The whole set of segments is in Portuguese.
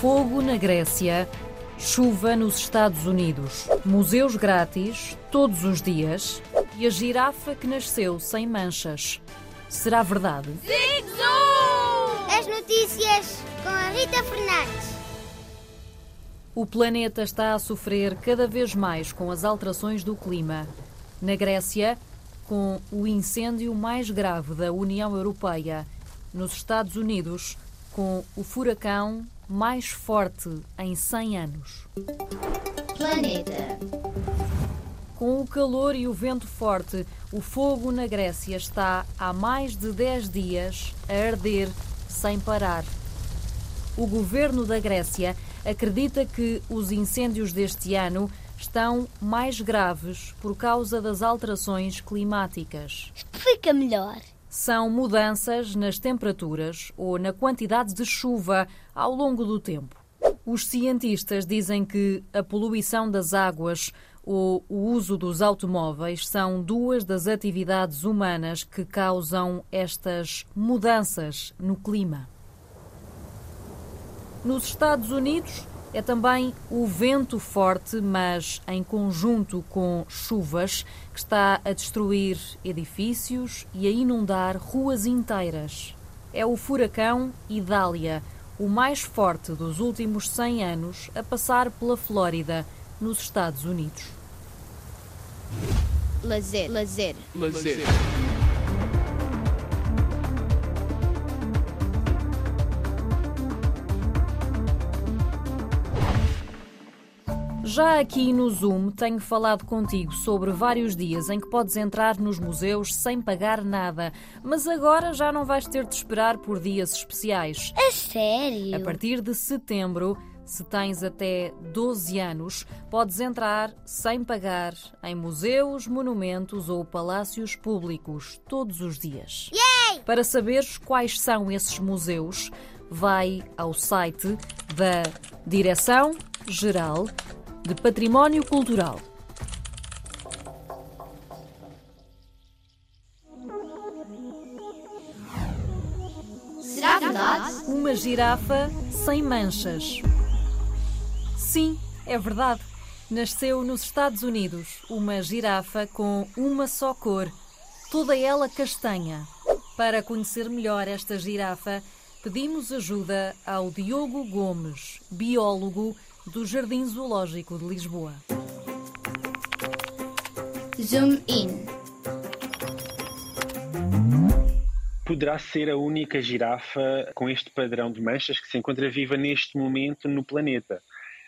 Fogo na Grécia, chuva nos Estados Unidos, museus grátis todos os dias e a girafa que nasceu sem manchas. Será verdade? As notícias com a Rita Fernandes. O planeta está a sofrer cada vez mais com as alterações do clima. Na Grécia, com o incêndio mais grave da União Europeia. Nos Estados Unidos, com o furacão mais forte em 100 anos. Planeta. Com o calor e o vento forte, o fogo na Grécia está há mais de 10 dias a arder sem parar. O governo da Grécia acredita que os incêndios deste ano estão mais graves por causa das alterações climáticas. Explica melhor. São mudanças nas temperaturas ou na quantidade de chuva ao longo do tempo. Os cientistas dizem que a poluição das águas ou o uso dos automóveis são duas das atividades humanas que causam estas mudanças no clima. Nos Estados Unidos é também o vento forte, mas em conjunto com chuvas, que está a destruir edifícios e a inundar ruas inteiras. É o furacão Idália, o mais forte dos últimos 100 anos, a passar pela Flórida, nos Estados Unidos. Lazer. Lazer. Lazer. Já aqui no Zoom tenho falado contigo sobre vários dias em que podes entrar nos museus sem pagar nada, mas agora já não vais ter de esperar por dias especiais. A sério? A partir de setembro, se tens até 12 anos, podes entrar sem pagar em museus, monumentos ou palácios públicos todos os dias. Yay! Para saberes quais são esses museus, vai ao site da Direção-Geral de Património Cultural. Será verdade? Uma girafa sem manchas. Sim, é verdade. Nasceu nos Estados Unidos uma girafa com uma só cor, toda ela castanha. Para conhecer melhor esta girafa, pedimos ajuda ao Diogo Gomes, biólogo do Jardim Zoológico de Lisboa. Zoom in. poderá ser a única girafa com este padrão de manchas que se encontra viva neste momento no planeta.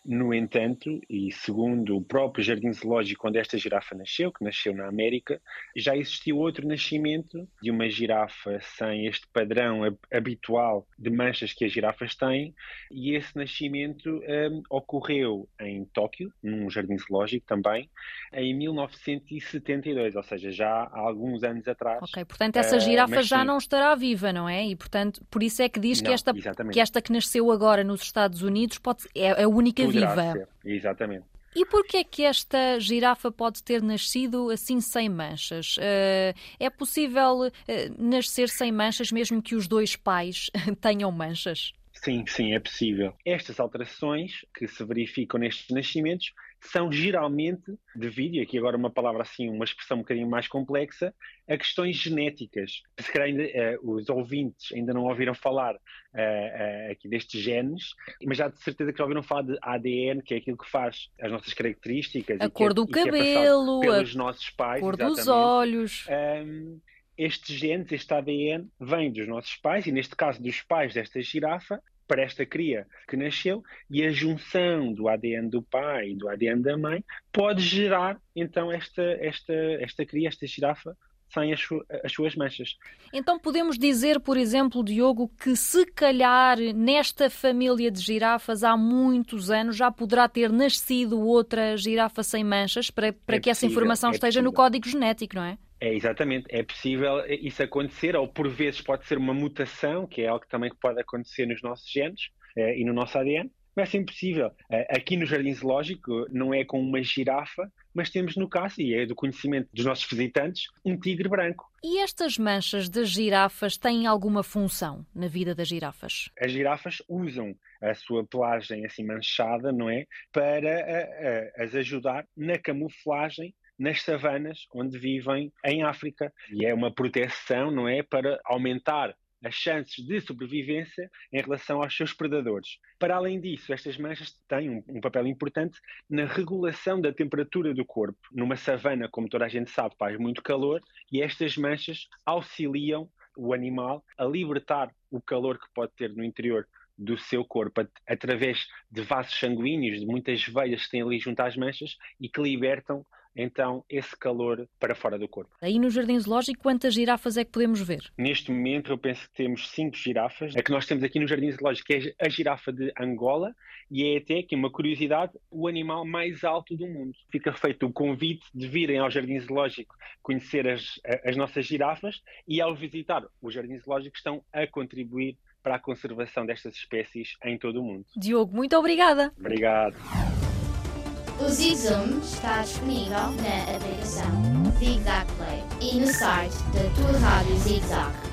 No entanto, e segundo o próprio Jardim Zoológico onde esta girafa nasceu, que nasceu na América, já existiu outro nascimento de uma girafa sem este padrão habitual de manchas que as girafas têm, e esse nascimento um, ocorreu em Tóquio, num jardim zoológico também, em 1972, ou seja, já há alguns anos atrás. Ok, portanto essa girafa uh, já sim. não estará viva, não é? E portanto, por isso é que diz que, Não, esta, exatamente. que esta que nasceu agora nos Estados Unidos pode, é a única viva. Exatamente. E porquê é que esta girafa pode ter nascido assim sem manchas? Eh, é possível eh, nascer sem manchas mesmo que os dois pais tenham manchas? Sim, sim, é possível. Estas alterações que se verificam nestes nascimentos são geralmente devido, e aqui agora uma palavra assim, uma expressão um bocadinho mais complexa, a questões genéticas. Se calhar ainda, eh, os ouvintes ainda não ouviram falar eh, eh, aqui destes genes, mas já de certeza que já ouviram falar de ADN, que é aquilo que faz as nossas características. A que cor é- do que é cabelo, a pelos nossos pais, Cor dos exatamente. olhos. Um, estes genes, este ADN, vem dos nossos pais, e neste caso dos pais desta girafa, para esta cria que nasceu, e a junção do ADN do pai e do ADN da mãe pode gerar, então, esta, esta, esta cria, esta girafa, sem as, as suas manchas. Então podemos dizer, por exemplo, Diogo, que se calhar nesta família de girafas há muitos anos já poderá ter nascido outra girafa sem manchas para, para É que essa possível, informação é esteja no possível. código genético, não é? É, exatamente, é possível isso acontecer, ou por vezes pode ser uma mutação, que é algo que também pode acontecer nos nossos genes eh, e no nosso ADN, vai ser impossível. Eh, aqui no Jardim Zoológico não é com uma girafa, mas temos no caso, e é do conhecimento dos nossos visitantes, um tigre branco. E estas manchas das girafas têm alguma função na vida das girafas? As girafas usam a sua pelagem assim manchada, não é? Para a, a, as ajudar na camuflagem nas savanas onde vivem em África. E é uma proteção, não é? Para aumentar as chances de sobrevivência em relação aos seus predadores. Para além disso, estas manchas têm um, um, papel importante na regulação da temperatura do corpo. Numa savana, como toda a gente sabe, faz muito calor e estas manchas auxiliam o animal a libertar o calor que pode ter no interior do seu corpo através de vasos sanguíneos, de muitas veias que têm ali junto às manchas e que libertam então esse calor para fora do corpo. Aí no Jardim Zoológico, quantas girafas é que podemos ver? Neste momento, eu penso que temos cinco girafas. A que nós temos aqui no Jardim Zoológico é a girafa de Angola e é até, aqui uma curiosidade, o animal mais alto do mundo. Fica feito o convite de virem ao Jardim Zoológico conhecer as, as nossas girafas e, ao visitar o Jardim Zoológico, estão a contribuir para a conservação destas espécies em todo o mundo. Diogo, muito obrigada. Obrigado. O ZigZoom está disponível na aplicação Zigzag Play e no site da tua rádio Zigzag.